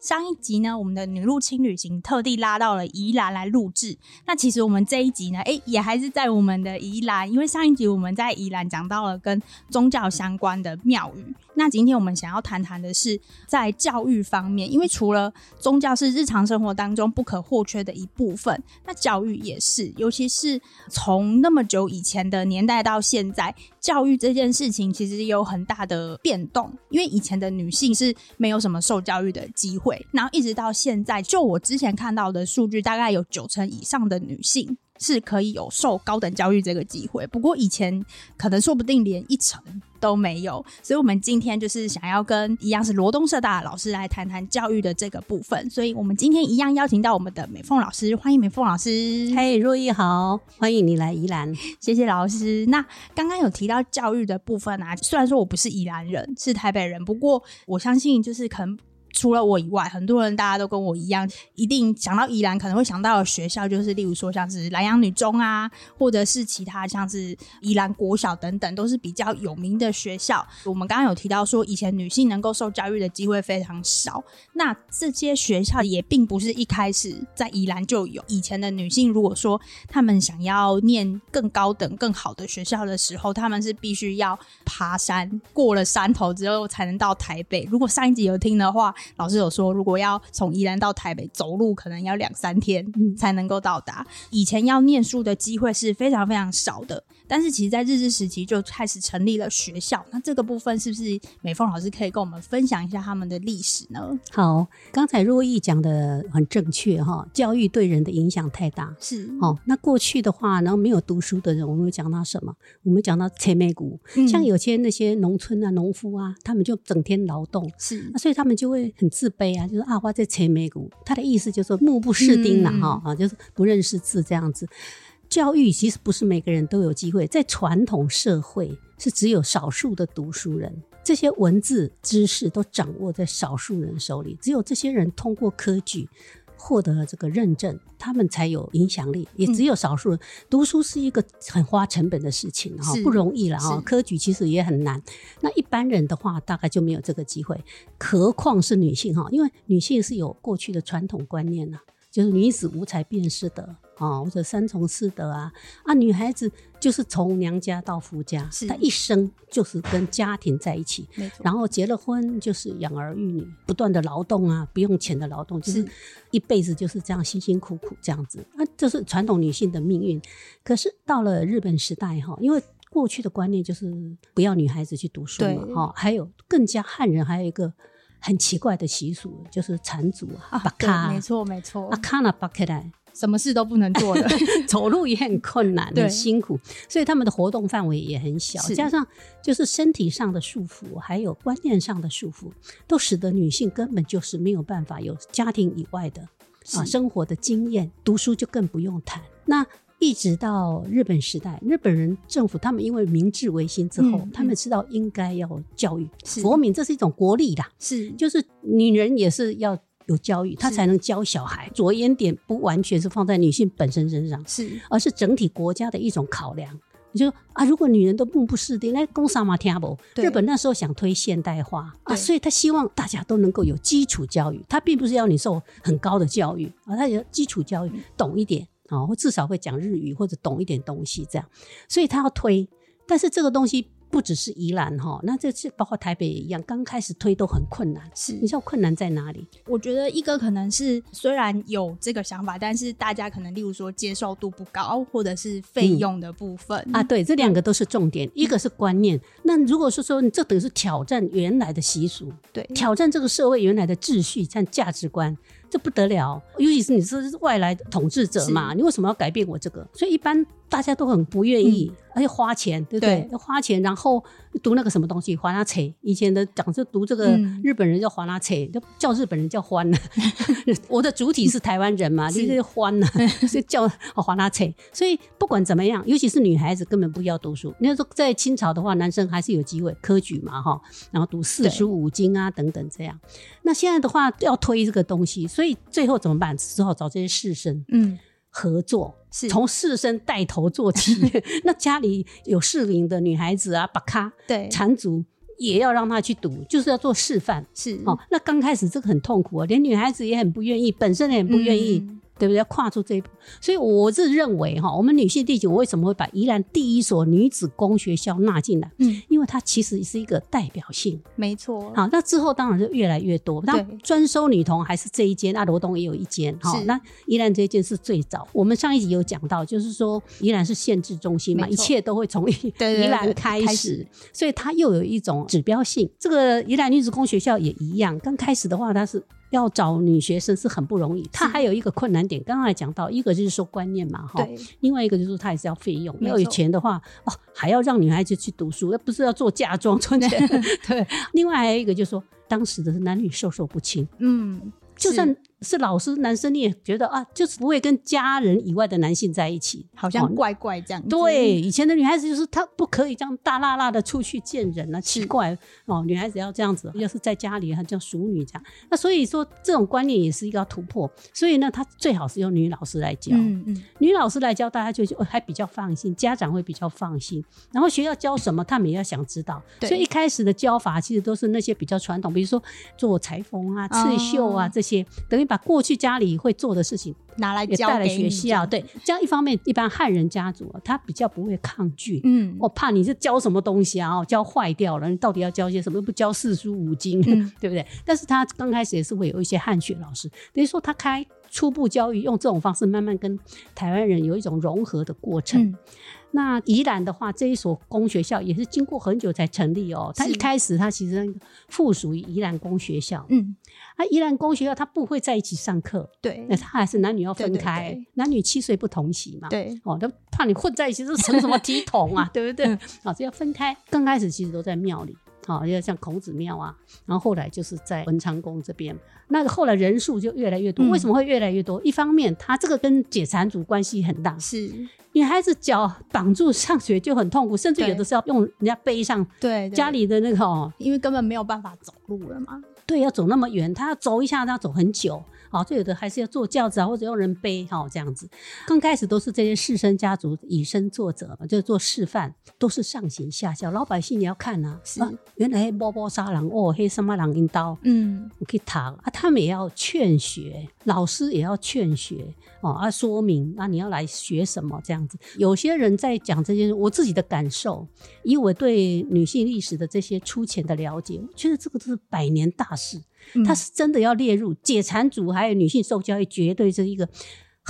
上一集呢，我们的女路青旅行特地拉到了宜兰来录制。那其实我们这一集呢，哎，也还是在我们的宜兰，因为上一集我们在宜兰讲到了跟宗教相关的庙宇。那今天我们想要谈谈的是在教育方面，因为除了宗教是日常生活当中不可或缺的一部分，那教育也是，尤其是从那么久以前的年代到现在，教育这件事情其实有很大的变动。因为以前的女性是没有什么受教育的机会。然后一直到现在，就我之前看到的数据，大概有九成以上的女性是可以有受高等教育这个机会。不过以前可能说不定连一成都没有。所以，我们今天就是想要跟一样是罗东社大的老师来谈谈教育的这个部分。所以我们今天一样邀请到我们的美凤老师，欢迎美凤老师。嘿，若意好，欢迎你来宜兰，谢谢老师。那刚刚有提到教育的部分啊，虽然说我不是宜兰人，是台北人，不过我相信就是可能。除了我以外，很多人大家都跟我一样，一定想到宜兰可能会想到的学校，就是例如说像是南洋女中啊，或者是其他像是宜兰国小等等，都是比较有名的学校。我们刚刚有提到说，以前女性能够受教育的机会非常少。那这些学校也并不是一开始在宜兰就有。以前的女性如果说她们想要念更高等、更好的学校的时候，她们是必须要爬山，过了山头之后才能到台北。如果上一集有听的话。老师有说，如果要从宜兰到台北走路，可能要两三天才能够到达。以前要念书的机会是非常非常少的，但是其实，在日治时期就开始成立了学校。那这个部分是不是美凤老师可以跟我们分享一下他们的历史呢？好，刚才若意讲的很正确哈，教育对人的影响太大。是哦，那过去的话，然后没有读书的人，我们讲到什么？我们讲到切美股，像有些那些农村啊、农夫啊，他们就整天劳动，是，所以他们就会。很自卑啊，就是阿花在切美股，他的意思就是说目不识丁了哈啊，就是不认识字这样子。教育其实不是每个人都有机会，在传统社会是只有少数的读书人，这些文字知识都掌握在少数人手里，只有这些人通过科举。获得了这个认证，他们才有影响力。也只有少数人读书是一个很花成本的事情，哈，不容易了哈。科举其实也很难。那一般人的话，大概就没有这个机会，何况是女性哈？因为女性是有过去的传统观念呐。就是女子无才便是德啊，或者三从四德啊啊，女孩子就是从娘家到夫家，她一生就是跟家庭在一起，然后结了婚就是养儿育女，不断的劳动啊，不用钱的劳动，就是一辈子就是这样辛辛苦苦这样子，那这是传统女性的命运。可是到了日本时代哈，因为过去的观念就是不要女孩子去读书嘛，哈，还有更加汉人还有一个。很奇怪的习俗，就是缠足啊，把卡，没错没错，啊卡那巴克来，什么事都不能做的，走路也很困难，很辛苦，所以他们的活动范围也很小，加上就是身体上的束缚，还有观念上的束缚，都使得女性根本就是没有办法有家庭以外的啊生活的经验，读书就更不用谈。那一直到日本时代，日本人政府他们因为明治维新之后，他们知道应该要教育国民，这是一种国力啦，是。就是女人也是要有教育，他才能教小孩。着眼点不完全是放在女性本身身上，是而是整体国家的一种考量。你就啊，如果女人都目不识丁，那攻啥嘛听不？日本那时候想推现代化啊，所以他希望大家都能够有基础教育，他并不是要你受很高的教育啊，他有基础教育，懂一点。啊，或至少会讲日语或者懂一点东西这样，所以他要推，但是这个东西不只是宜兰哈，那这次包括台北也一样，刚开始推都很困难。是，你知道困难在哪里？我觉得一个可能是虽然有这个想法，但是大家可能例如说接受度不高，或者是费用的部分啊，对，这两个都是重点。一个是观念，那如果是说你这等于是挑战原来的习俗，对，挑战这个社会原来的秩序像价值观。这不得了，尤其是你是外来统治者嘛，你为什么要改变我这个？所以一般大家都很不愿意，而且花钱，对不对？要花钱，然后读那个什么东西，华纳切。以前的讲是读这个嗯日本人叫华纳切，就叫日本人叫欢呢。我的主体是台湾人嘛，就是欢呢，所以叫华纳切。所以不管怎么样，尤其是女孩子根本不要读书。那时候在清朝的话，男生还是有机会科举嘛哈，然后读四书五经啊等等这样。那现在的话要推这个东西，所以最后怎么办？只好找这些士绅嗯，合作，是从士绅带头做起。那家里有适龄的女孩子啊，把咖对，缠足也要让他去读，就是要做示范。是哦，那刚开始这个很痛苦啊，连女孩子也很不愿意，本身也很不愿意。嗯对不对？要跨出这一步，所以我是认为哈，我们女性地景，我为什么会把宜兰第一所女子工学校纳进来？嗯，因为它其实是一个代表性。没错，好，那之后当然就越来越多。那对专收女童还是这一间，那罗东也有一间。哈，那宜兰这一间是最早。我们上一集有讲到，就是说宜兰是县治中心嘛，一切都会从宜宜兰开始，所以它又有一种指标性。这个宜兰女子工学校也一样，刚开始的话，它是。要找女学生是很不容易，她还有一个困难点，刚才讲到，一个就是说观念嘛，哈，另外一个就是她也是要费用，没要有钱的话，哦，还要让女孩子去读书，而不是要做嫁妆赚钱。对，另外还有一个就是说，当时的男女授受不亲，嗯，就算是老师，男生你也觉得啊，就是不会跟家人以外的男性在一起，哦好像怪怪这样子，对，以前的女孩子就是她不可以这样大辣辣的出去见人啊，奇怪。哦，女孩子要这样子，要是在家里她叫淑女这样。那所以说这种观念也是一个要突破，所以呢，她最好是由女老师来教，嗯嗯，女老师来教，大家就哦还比较放心，家长会比较放心。然后学校教什么，他们也要想知道。所以一开始的教法其实都是那些比较传统，比如说做裁缝啊、刺绣啊、哦。这些，等于把过去家里会做的事情拿来教也带来给你学校。对，这样一方面，一般汉人家族啊，他比较不会抗拒。嗯，我怕你是教什么东西啊？哦，教坏掉了，你到底要教些什么？不教四书五经，嗯 对不对？但是他刚开始也是会有一些汉学老师，等于说他开初步教育，用这种方式慢慢跟台湾人有一种融合的过程。嗯那宜兰的话，这一所公学校也是经过很久才成立哦。它一开始它其实附属于宜兰公学校，嗯，啊，宜兰公学校它不会在一起上课，对那它还是男女要分开，对男女七岁不同席嘛。对，哦，都怕你混在一起，是成什么体统啊，对不对？啊，这要分开。刚开始其实都在庙里，啊，要像孔子庙啊，然后后来就是在文昌宫这边。那后来人数就越来越多，嗯为什么会越来越多？一方面，他这个跟解缠族关系很大，是，女孩子脚绑住上学就很痛苦，甚至有的是要用人家背上对，对家里的那个哦，因为根本没有办法走路了嘛，对，要走那么远，他要走一下，他要走很久。好，就有的还是要坐轿子啊，或者用人背，哈、这样子。刚开始都是这些士绅家族以身作则嘛，就是做示范，都是上行下效，老百姓也要看啊。是啊，原来波波杀人哦，黑什么狼阴刀，嗯，我可以躺啊，他们也要劝学，老师也要劝学哦，啊，说明那，你要来学什么这样子。有些人在讲这些，我自己的感受，以我对女性历史的这些粗浅的了解，我觉得这个都是百年大事，嗯它是真的要列入解缠组还有女性受教育，绝对是一个。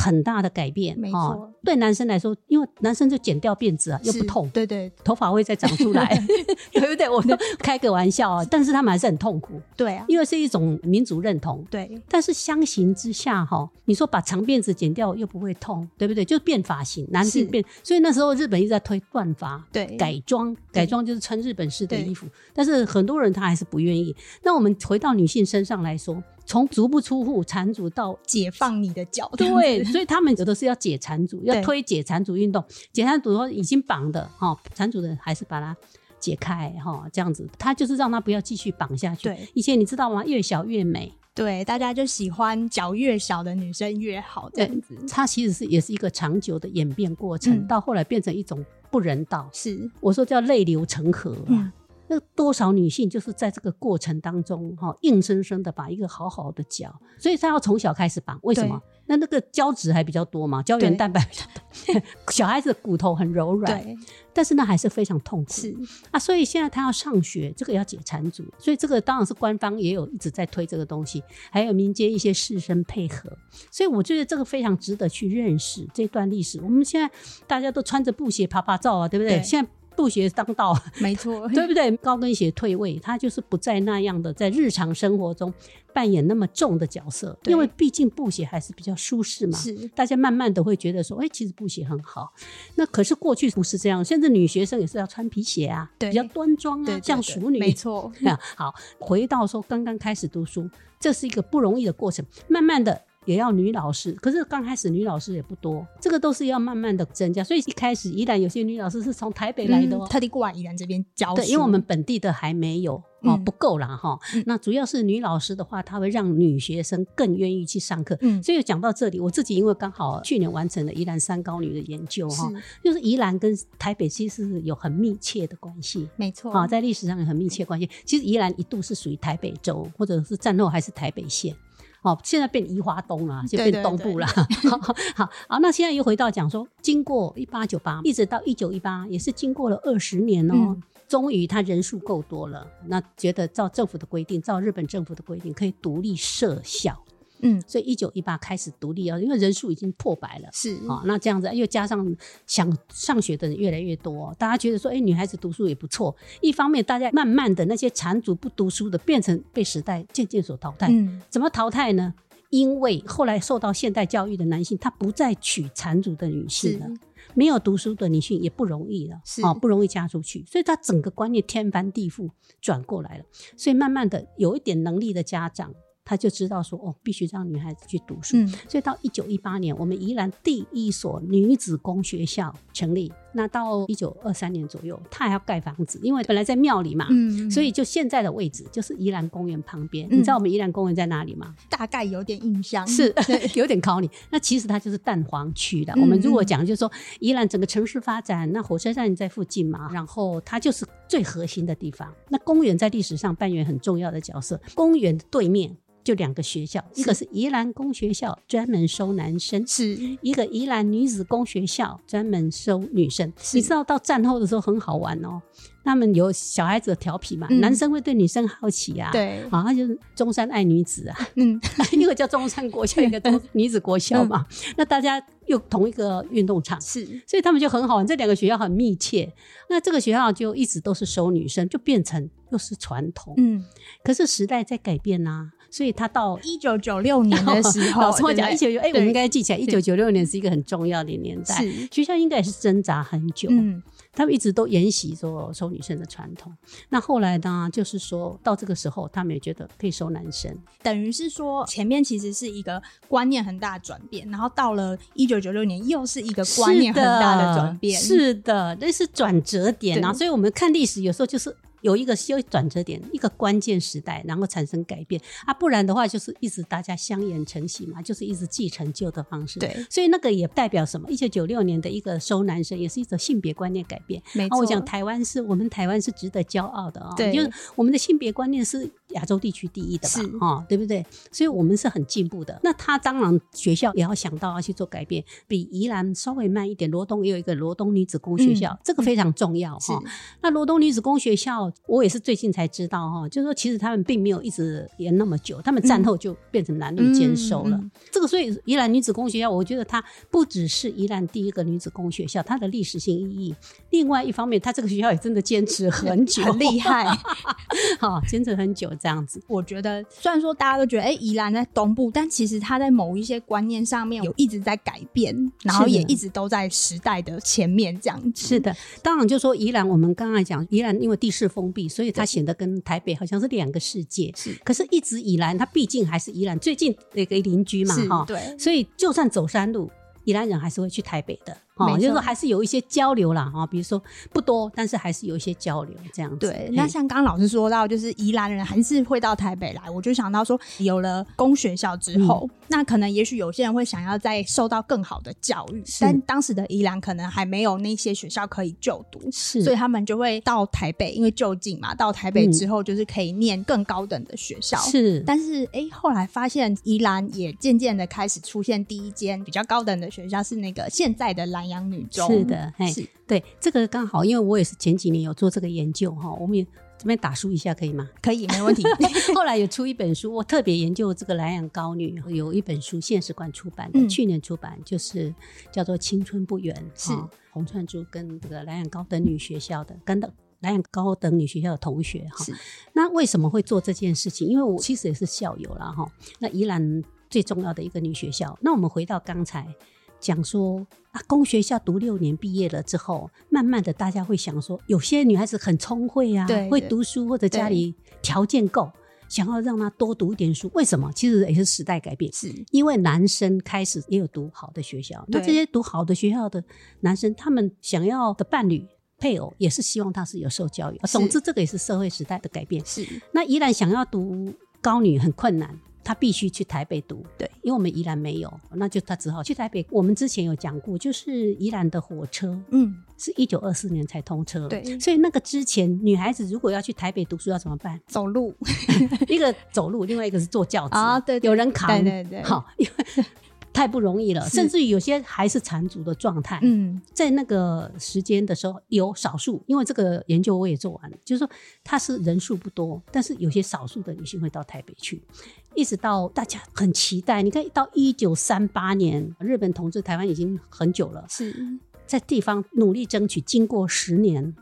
很大的改变，没错哦对男生来说，因为男生就剪掉辫子啊，又不痛，对对头发会再长出来，对不对？我都开个玩笑啊，但是他们还是很痛苦，对啊，因为是一种民族认同。对，但是相形之下，哈，你说把长辫子剪掉又不会痛，对不对？就是变发型，男性是变。所以那时候日本一直在推断发，对改装，改装就是穿日本式的衣服。但是很多人他还是不愿意。那我们回到女性身上来说，从足不出户缠足到解放你的脚，对，所以他们有的是要解缠足，要推解缠足运动。解缠足说已经绑的哈，缠足的还是把它解开哈，这样子，他就是让他不要继续绑下去。对，以前你知道吗？越小越美。对，大家就喜欢脚越小的女生越好这样子，它其实是也是一个长久的演变过程，嗯到后来变成一种不人道。是，我说叫泪流成河啊。嗯那多少女性就是在这个过程当中，哈、硬生生的把一个好好的脚，所以她要从小开始绑。为什么？那那个胶质还比较多嘛，胶原蛋白比较多，小孩子的骨头很柔软，但是那还是非常痛苦。是，啊，所以现在他要上学，这个要解缠足，所以这个当然是官方也有一直在推这个东西，还有民间一些士绅配合，所以我觉得这个非常值得去认识这段历史。我们现在大家都穿着布鞋爬爬照啊，对不对？对现在。布鞋当道，没错，对不对？高跟鞋退位，它就是不再那样的在日常生活中扮演那么重的角色，因为毕竟布鞋还是比较舒适嘛。是大家慢慢的会觉得说，哎、其实布鞋很好。那可是过去不是这样，现在女学生也是要穿皮鞋啊，对比较端庄啊，像淑女。没错，啊，好，回到说刚刚开始读书，这是一个不容易的过程，慢慢的。也要女老师，可是刚开始女老师也不多，这个都是要慢慢的增加。所以一开始宜兰有些女老师是从台北来的哦，嗯特地过来宜兰这边教对，因为我们本地的还没有哦，嗯不够啦哈。嗯那主要是女老师的话，她会让女学生更愿意去上课。嗯所以讲到这里，我自己因为刚好去年完成了宜兰三高女的研究哈，就是宜兰跟台北其实是有很密切的关系。没错，啊，在历史上有很密切关系。其实宜兰一度是属于台北州，或者是战后还是台北县。哦，现在变移花东了，就变东部了。好好好，那现在又回到讲说，经过一八九八一直到一九一八，也是经过了二十年哦。嗯终于，他人数够多了，那觉得照政府的规定，照日本政府的规定，可以独立设校，嗯所以一九一八开始独立哦，因为人数已经破百了。是啊、那这样子又加上想上学的人越来越多，大家觉得说，哎、女孩子读书也不错。一方面，大家慢慢的那些缠足不读书的，变成被时代渐渐所淘汰。嗯怎么淘汰呢？因为后来受到现代教育的男性，他不再娶缠足的女性了是。没有读书的女性也不容易了，是哦，不容易嫁出去，所以他整个观念天翻地覆转过来了。所以慢慢的，有一点能力的家长，他就知道说，哦，必须让女孩子去读书。嗯所以到一九一八年，我们宜兰第一所女子工学校成立。那到一九二三年左右，他还要盖房子，因为本来在庙里嘛，嗯所以就现在的位置就是宜兰公园旁边。嗯你知道我们宜兰公园在哪里吗？大概有点印象，是 有点考你。那其实它就是蛋黄区的。嗯我们如果讲，就是说宜兰整个城市发展，那火车站在附近嘛，然后它就是最核心的地方。那公园在历史上扮演很重要的角色。公园的对面就两个学校，一个是宜兰工学校，专门收男生。是一个宜兰女子工学校专门收女生，你知道到战后的时候很好玩哦。他们有小孩子的调皮嘛，嗯男生会对女生好奇啊，，对，啊，他就是中山爱女子啊，嗯 一个叫中山国校，一个中 女子国校嘛。那大家又同一个运动场，是所以他们就很好玩。这两个学校很密切，那这个学校就一直都是收女生，就变成又是传统。嗯，可是时代在改变呐、所以他到一九九六年的时候，老师我讲一九九，哎，我们应该该记起来，一九九六年是一个很重要的年代。是学校应该也是挣扎很久，嗯他们一直都沿袭说收女生的传统。那后来呢，就是说到这个时候，他们也觉得可以收男生。等于是说前面其实是一个观念很大的转变，然后到了一九九六年又是一个观念很大的转变，是的，那是转折点啊。所以我们看历史有时候就是。有一个修转折点，一个关键时代，然后产生改变啊，不然的话就是一直大家相沿成习嘛，就是一直继承旧的方式。对所以那个也代表什么？一九九六年的一个收男生，也是一种性别观念改变。啊，没错。我讲台湾是我们台湾是值得骄傲的啊、对就是我们的性别观念是亚洲地区第一的吧是，啊、对不对？所以我们是很进步的。那他当然学校也要想到要去做改变，比宜兰稍微慢一点。罗东也有一个罗东女子工学校，嗯这个非常重要是哈、那罗东女子工学校，我也是最近才知道哈，就是说其实他们并没有一直延那么久，他们战后就变成男女兼收了。嗯嗯嗯这个所以宜兰女子工学校，我觉得它不只是宜兰第一个女子工学校，它的历史性意义。另外一方面，它这个学校也真的坚持很久，很 厉害，好，坚持很久这样子。我觉得虽然说大家都觉得哎，宜兰在东部，但其实它在某一些观念上面有一直在改变，然后也一直都在时代的前面这样子。是的，当然就说宜兰，我们刚才讲宜兰，因为地势封闭，所以它显得跟台北好像是两个世界。是可是，一直以来，它毕竟还是宜兰最近的一个邻居嘛，是哈。对，所以，就算走山路，宜兰人还是会去台北的，哈，就是说还是有一些交流啦，哈，比如说不多，但是还是有一些交流这样子。对，那像刚刚老师说到，就是宜兰人还是会到台北来，我就想到说，有了公学校之后，嗯那可能也许有些人会想要再受到更好的教育，但当时的宜兰可能还没有那些学校可以就读。是，所以他们就会到台北，因为就近嘛。到台北之后，就是可以念更高等的学校。嗯是，但是，哎，后来发现宜兰也渐渐的开始出现第一间比较高等的学校，是那个现在的蓝阳女中。是的，哎是，对，这个刚好，因为我也是前几年有做这个研究哈，我们也这边打书一下可以吗？可以，没问题。后来有出一本书，我特别研究这个南阳高女，有一本书现实馆出版的，嗯去年出版，就是叫做《青春不远》，是哦洪川珠跟这个南阳高等女学校的跟的南洋高等女学校的同学哈是。那为什么会做这件事情？因为我其实也是校友了哈。那宜兰最重要的一个女学校，那我们回到刚才。讲说啊，公学校读六年毕业了之后，慢慢的大家会想说，有些女孩子很聪慧啊，对对会读书或者家里条件够，想要让她多读一点书。为什么？其实也是时代改变，是因为男生开始也有读好的学校，那对这些读好的学校的男生，他们想要的伴侣。配偶也是希望他是有受教育，是总之这个也是社会时代的改变。是，那依然想要读高女很困难，他必须去台北读。对，因为我们宜兰没有，那就他只好去台北。我们之前有讲过，就是宜兰的火车嗯，是一九二四年才通车，对。所以那个之前女孩子如果要去台北读书要怎么办？走路。一个走路，另外一个是坐轿子。啊对对有人扛，对对对。好，因为太不容易了，甚至于有些还是残足的状态。嗯，在那个时间的时候，有少数，因为这个研究我也做完了，就是说它是人数不多，但是有些少数的女性会到台北去，一直到大家很期待。你看，到一九三八年，日本统治台湾已经很久了，是在地方努力争取，经过十年，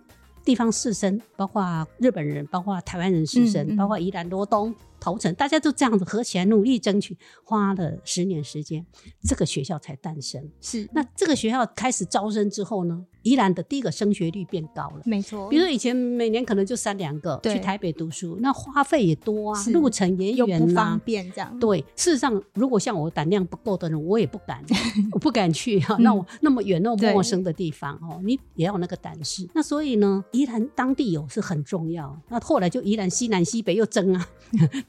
地方士绅，包括日本人，包括台湾人士绅，嗯嗯包括宜兰罗东。头城，大家都这样子合起来努力争取，花了十年时间，这个学校才诞生。是，那这个学校开始招生之后呢，宜兰的第一个升学率变高了。没错，比如说以前每年可能就三两个去台北读书，那花费也多啊，路程也又不远、方便这样，对，事实上，如果像我胆量不够的人，我也不敢，我不敢去哈、嗯那我那么远、那么陌生的地方哦，你也要有那个胆识。那所以呢，宜兰当地有是很重要。那后来就宜兰西南西北又争啊，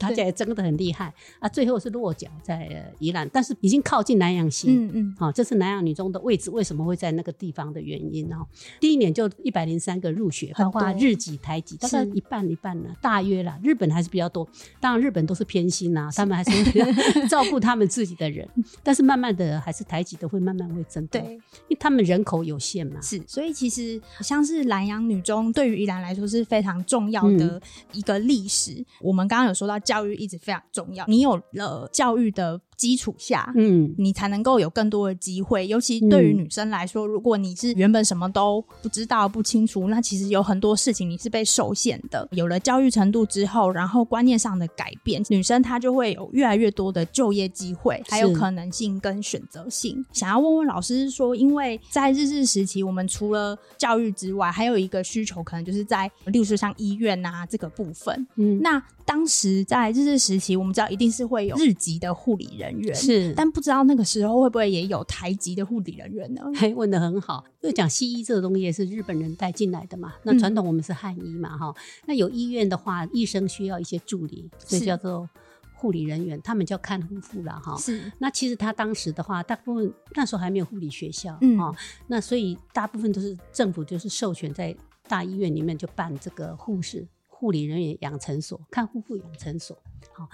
大家也争得很厉害啊。最后是落脚在呃宜兰，但是已经靠近南洋溪。嗯嗯，好、这是南洋女中的位置为什么会在那个地方的原因哦。第一年就一百零三个入学，包括日籍、台籍，大概是一半一半呢，大约啦。日本还是比较多，当然日本都是偏心呐、他们还是会 照顾他们自己的人，但是慢慢的还是台籍的会慢慢会增多，对，因为他们人口有限嘛。是，所以其实像是南洋女中，对于宜兰来说是非常重要的一个历史。我们刚刚有说到教育一直非常重要，你有了教育的基础下，嗯，你才能够有更多的机会。尤其对于女生来说，如果你是原本什么都不知道、不清楚，那其实有很多事情你是被受限的。有了教育程度之后，然后观念上的改变，女生她就会有越来越多的就业机会，还有可能性跟选择性。想要问问老师说，因为在日治时期，我们除了教育之外，还有一个需求，可能就是在，例如说像医院啊这个部分。嗯那当时在日治时期，我们知道一定是会有日籍的护理人员，是，但不知道那个时候会不会也有台籍的护理人员呢？嘿，问的很好。就讲西医这个东西也是日本人带进来的嘛，那嗯传统我们是汉医嘛，哈、那有医院的话，医生需要一些助理，所以叫做护理人员，他们叫看护妇了，哈。是。那其实他当时的话，大部分那时候还没有护理学校，嗯。哦，那所以大部分都是政府就是授权在大医院里面就办这个护士、护理人员养成所、看护妇养成所，好、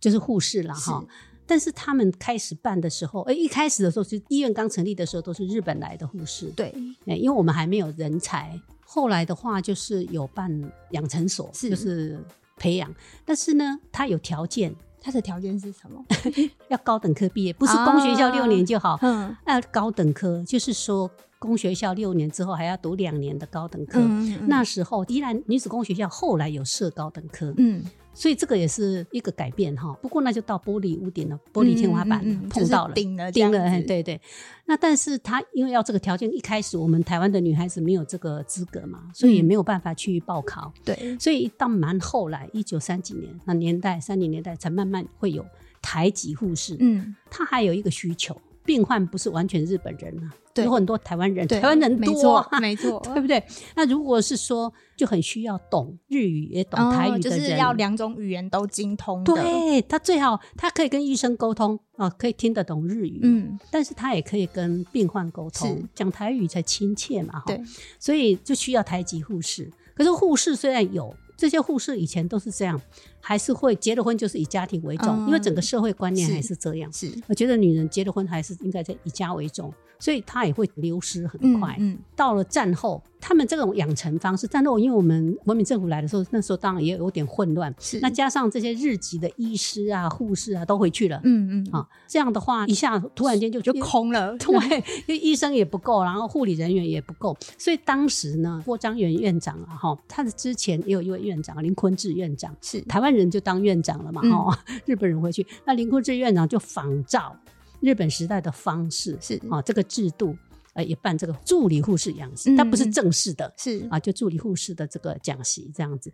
就是护士了，哈。但是他们开始办的时候，哎，一开始的时候，是医院刚成立的时候，都是日本来的护士，对，哎，因为我们还没有人才。后来的话，就是有办养成所，是就是培养，但是呢，他有条件，他的条件是什么？要高等科毕业，不是公学校六年就好。嗯要高等科就是说，公学校六年之后还要读两年的高等科。嗯那时候，依然女子公学校后来有设高等科，嗯所以这个也是一个改变哈。不过那就到玻璃屋顶了，玻璃天花板了、嗯嗯嗯碰到了，就是顶了顶了，对对。那但是他因为要这个条件，一开始我们台湾的女孩子没有这个资格嘛，所以也没有办法去报考。对所以到蛮后来，一九三几年那年代，三零年代才慢慢会有台籍护士。嗯他还有一个需求，病患不是完全日本人啊，有很多台湾人，台湾人多、没错，对不对？那如果是说，就很需要懂日语也懂台语哦就是要两种语言都精通的。对他最好他可以跟医生沟通啊、可以听得懂日语，嗯，但是他也可以跟病患沟通是，讲台语才亲切嘛，哈对，所以就需要台籍护士。可是护士虽然有，这些护士以前都是这样，还是会结了婚就是以家庭为重，嗯因为整个社会观念是还是这样。是我觉得女人结了婚还是应该在以家为重，所以她也会流失很快。嗯，到了战后，他们这种养成方式，战后因为我们国民政府来的时候，那时候当然也有点混乱，是。那加上这些日籍的医师啊、护士啊都回去了，嗯嗯。啊，这样的话一下突然间就就空了，对，因为医生也不够，然后护理人员也不够，所以当时呢，郭章元院长啊，哈，他的之前也有一位院长林坤志院长，是。台湾人就当院长了嘛，嗯。哈、日本人回去，那林坤志院长就仿照日本时代的方式，是。啊，这个制度，呃，也办这个助理护士讲习，嗯它不是正式的，是。啊，就助理护士的这个讲习这样子，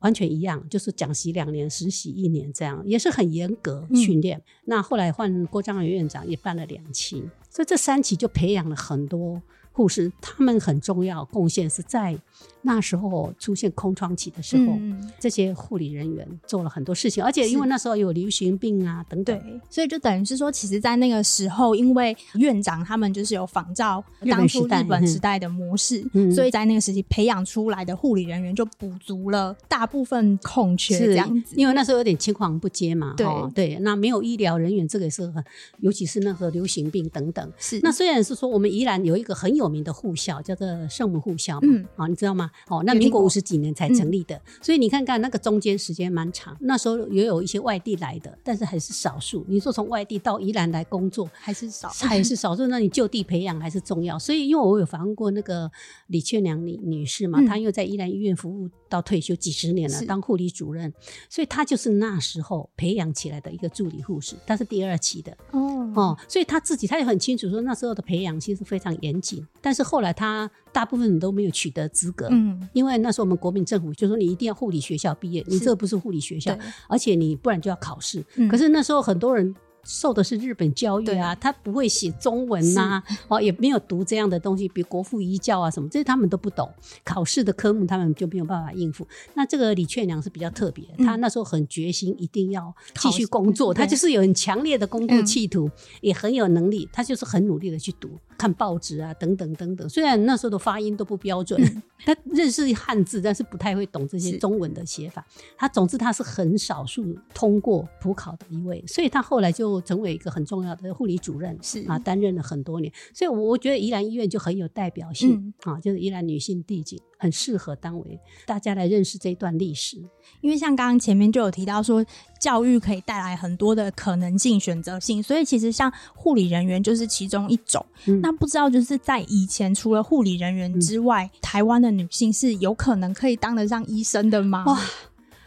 完全一样，就是讲习两年，实习一年这样，也是很严格嗯。训练。那后来换郭章元院长也办了两期，所以这三期就培养了很多护士，他们很重要贡献是在那时候出现空窗期的时候，嗯这些护理人员做了很多事情，而且因为那时候有流行病啊等等，对，所以就等于是说，其实，在那个时候，因为院长他们就是有仿照当初日本时代的模式，嗯。所以在那个时期培养出来的护理人员就补足了大部分空缺，是这样子。因为那时候有点青黄不接嘛，对。哦对，那没有医疗人员，这个也是很，尤其是那个流行病等等。是。那虽然是说我们宜兰有一个很有名的护校，叫做圣母护校嘛，嗯。啊、你知道吗？哦，那民国五十几年才成立的，所以你看看那个中间时间蛮长。那时候也有一些外地来的，但是还是少数。你说从外地到宜兰来工作，还是少，还是少数，那你就地培养还是重要。所以，因为我有访问过那个李雀良女女士嘛，嗯她因为在宜兰医院服务到退休几十年了，当护理主任，所以她就是那时候培养起来的一个助理护士，她是第二期的哦哦，所以他自己他也很清楚说那时候的培养其实非常严谨，但是后来他大部分人都没有取得资格，嗯，因为那时候我们国民政府就说你一定要护理学校毕业，你这不是护理学校，而且你不然就要考试。嗯可是那时候很多人。受的是日本教育啊，他不会写中文呐、哦，也没有读这样的东西，比如国父遗教啊什么，这些他们都不懂。考试的科目他们就没有办法应付。那这个李劝良是比较特别，嗯他那时候很决心，一定要继续工作，考他就是有很强烈的工作嗯企图，也很有能力，他就是很努力的去读、看报纸啊等等等等。虽然那时候的发音都不标准，他认识汉字，但是不太会懂这些中文的写法。他总之他是很少数通过普考的一位，所以他后来就成为一个很重要的护理主任，是啊，担任了很多年。所以我我觉得宜兰医院就很有代表性、嗯啊，就是宜兰女性地景，很适合当为大家来认识这一段历史。因为像刚刚前面就有提到说，教育可以带来很多的可能性、选择性，所以其实像护理人员就是其中一种。嗯那不知道就是在以前，除了护理人员之外，台湾的女性是有可能可以当得上医生的吗？哇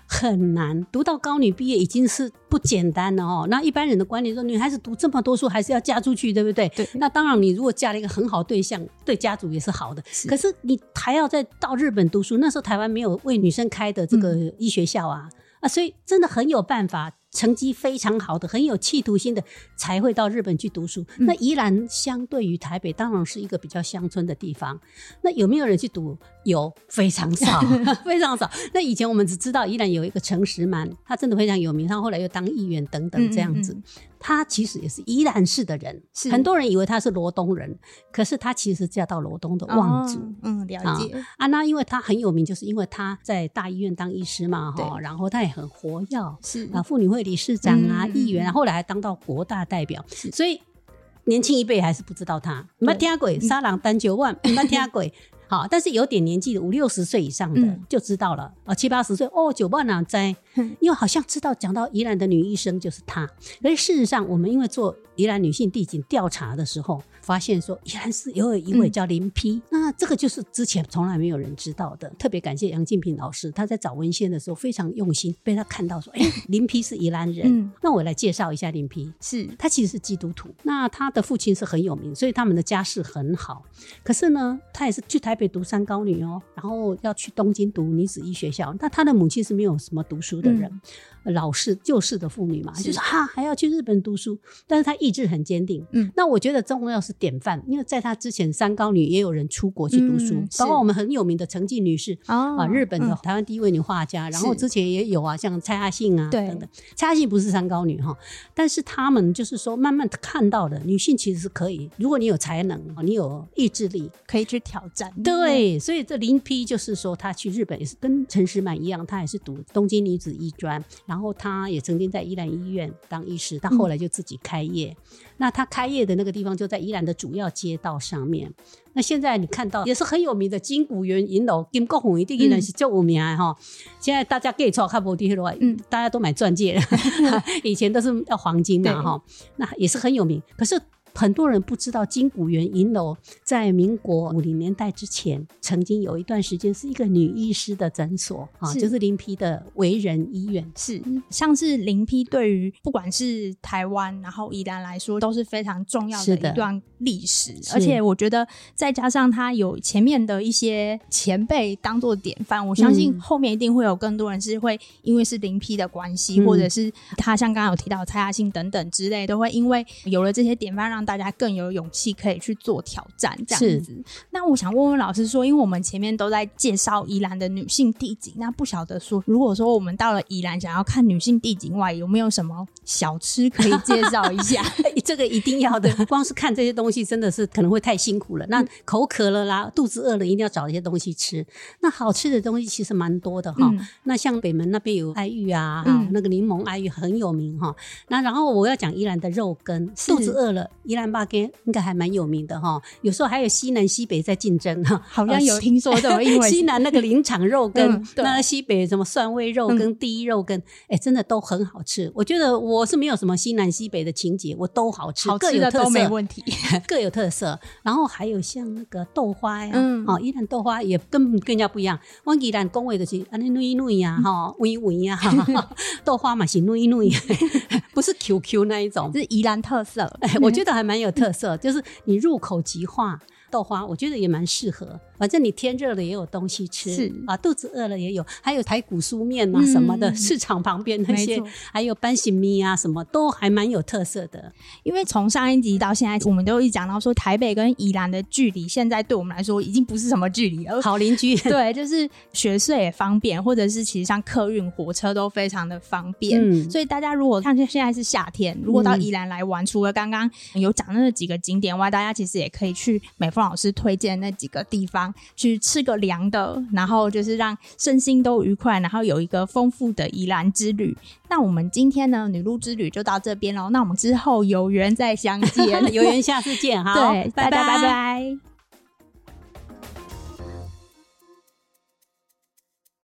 很难读到高女毕业已经是不简单了哦。那一般人的观念说，女孩子读这么多书还是要嫁出去，对不对？对那当然，你如果嫁了一个很好对象，对家族也是好的。是可是你还要再到日本读书，那时候台湾没有为女生开的这个医学校啊、啊，所以真的很有办法。成绩非常好的、很有企图心的，才会到日本去读书。那宜兰相对于台北，当然是一个比较乡村的地方。那有没有人去读？有，非常少，非常少。那以前我们只知道宜兰有一个陈时满，他真的非常有名，他后来又当议员等等这样子。嗯嗯他其实也是宜兰市的人，是。很多人以为他是罗东人，可是他其实嫁到罗东的望族。哦嗯，了解。啊，那因为他很有名，就是因为他在大医院当医师嘛，哈，对。然后他也很活跃，是。啊，妇女会理事长啊，嗯议员啊，后来还当到国大代表，所以年轻一辈还是不知道他，没听过沙朗单九万，没听过。好，但是有点年纪的五六十岁以上的、嗯。就知道了。啊，七八十岁哦，九万哪在。嗯？因为好像知道讲到宜兰的女医生就是她，可是事实上我们因为做宜兰女性地景调查的时候，发现说宜兰市有一位嗯叫林批，那这个就是之前从来没有人知道的。特别感谢杨进平老师，他在找文献的时候非常用心，被他看到说，哎，林批是宜兰人，嗯那我来介绍一下林批。是他其实是基督徒，那他的父亲是很有名，所以他们的家世很好。可是呢，他也是去台北读三高女哦，然后要去东京读女子医学校。那他的母亲是没有什么读书的人，老式旧式的妇女嘛，是就是哈、还要去日本读书，但是他意志很坚定。嗯，那我觉得重要是典范，因为在她之前，三高女也有人出国去读书，嗯包括我们很有名的陈静女士。哦啊，日本的嗯台湾第一位女画家，然后之前也有啊，像蔡阿信啊等等。蔡阿信不是三高女哈，但是他们就是说慢慢看到的女性其实是可以，如果你有才能，你有意志力，可以去挑战。对，所以这林批就是说，她去日本也是跟陈时满一样，她也是读东京女子医专，然后她也曾经在宜兰医院当医师，他后来就自己开业。那它开业的那个地方就在宜兰的主要街道上面。那现在你看到也是很有名的金谷园银楼，金国红一定依然是最有名的哈。现在大家 get 错看不地了，嗯嗯，大家都买钻戒了，以前都是要黄金嘛哈，那也是很有名。可是很多人不知道金谷园银楼在民国五零年代之前，曾经有一段时间是一个女医师的诊所啊，就是林批的为人医院。是，像是林批对于不管是台湾，然后宜兰来说，都是非常重要的。一段历史。而且我觉得，再加上他有前面的一些前辈当做典范，我相信嗯后面一定会有更多人是会因为是零批的关系，嗯或者是他像刚刚有提到蔡亚信等等之类，都会因为有了这些典范，让大家更有勇气可以去做挑战这样子。那我想问问老师说，因为我们前面都在介绍宜兰的女性地景，那不晓得说，如果说我们到了宜兰想要看女性地景外，有没有什么小吃可以介绍一下？这个一定要的，光是看这些东西真的是可能会太辛苦了。那嗯口渴了啦，肚子饿了，一定要找一些东西吃。那好吃的东西其实蛮多的哈。嗯那像北门那边有爱玉啊，嗯那个柠檬爱玉很有名哈。那然后我要讲宜兰的肉羹，肚子饿了，宜兰八根应该还蛮有名的哈。有时候还有西南西北在竞争哈，好像有呃听说的，因为 西南那个林场肉羹，嗯那西北什么蒜味肉羹、第一肉羹，哎、真的都很好吃。我觉得我是没有什么西南西北的情节，我都好吃，好各有特吃的都没色，问题。各有特色。然后还有像那个豆花呀，嗯哦，宜兰豆花也根本跟人家不一样。我宜兰讲话就是安尼软软呀，哈，微微呀，哈 豆花嘛是软软，不是 QQ 那一种。是宜兰特色，哎，我觉得还蛮有特色，就是你入口即化。豆花我觉得也蛮适合，反正你天热了也有东西吃，是啊，肚子饿了也有，还有排骨酥面啊嗯什么的，市场旁边那些还有班喜米啊什么，都还蛮有特色的。因为从上一集到现在，我们都一直讲到说，台北跟宜兰的距离，现在对我们来说已经不是什么距离了。好邻居，对，就是学税也方便，或者是其实像客运、火车都非常的方便。嗯所以大家如果看现现在是夏天，如果到宜兰来玩，除了刚刚有讲的那几个景点外，大家其实也可以去美凤老师推荐那几个地方去吃个凉的，然后就是让身心都愉快，然后有一个丰富的宜兰之旅。那我们今天呢，女路之旅就到这边喽。那我们之后有缘再相见，有缘下次见，哈，对，大家拜拜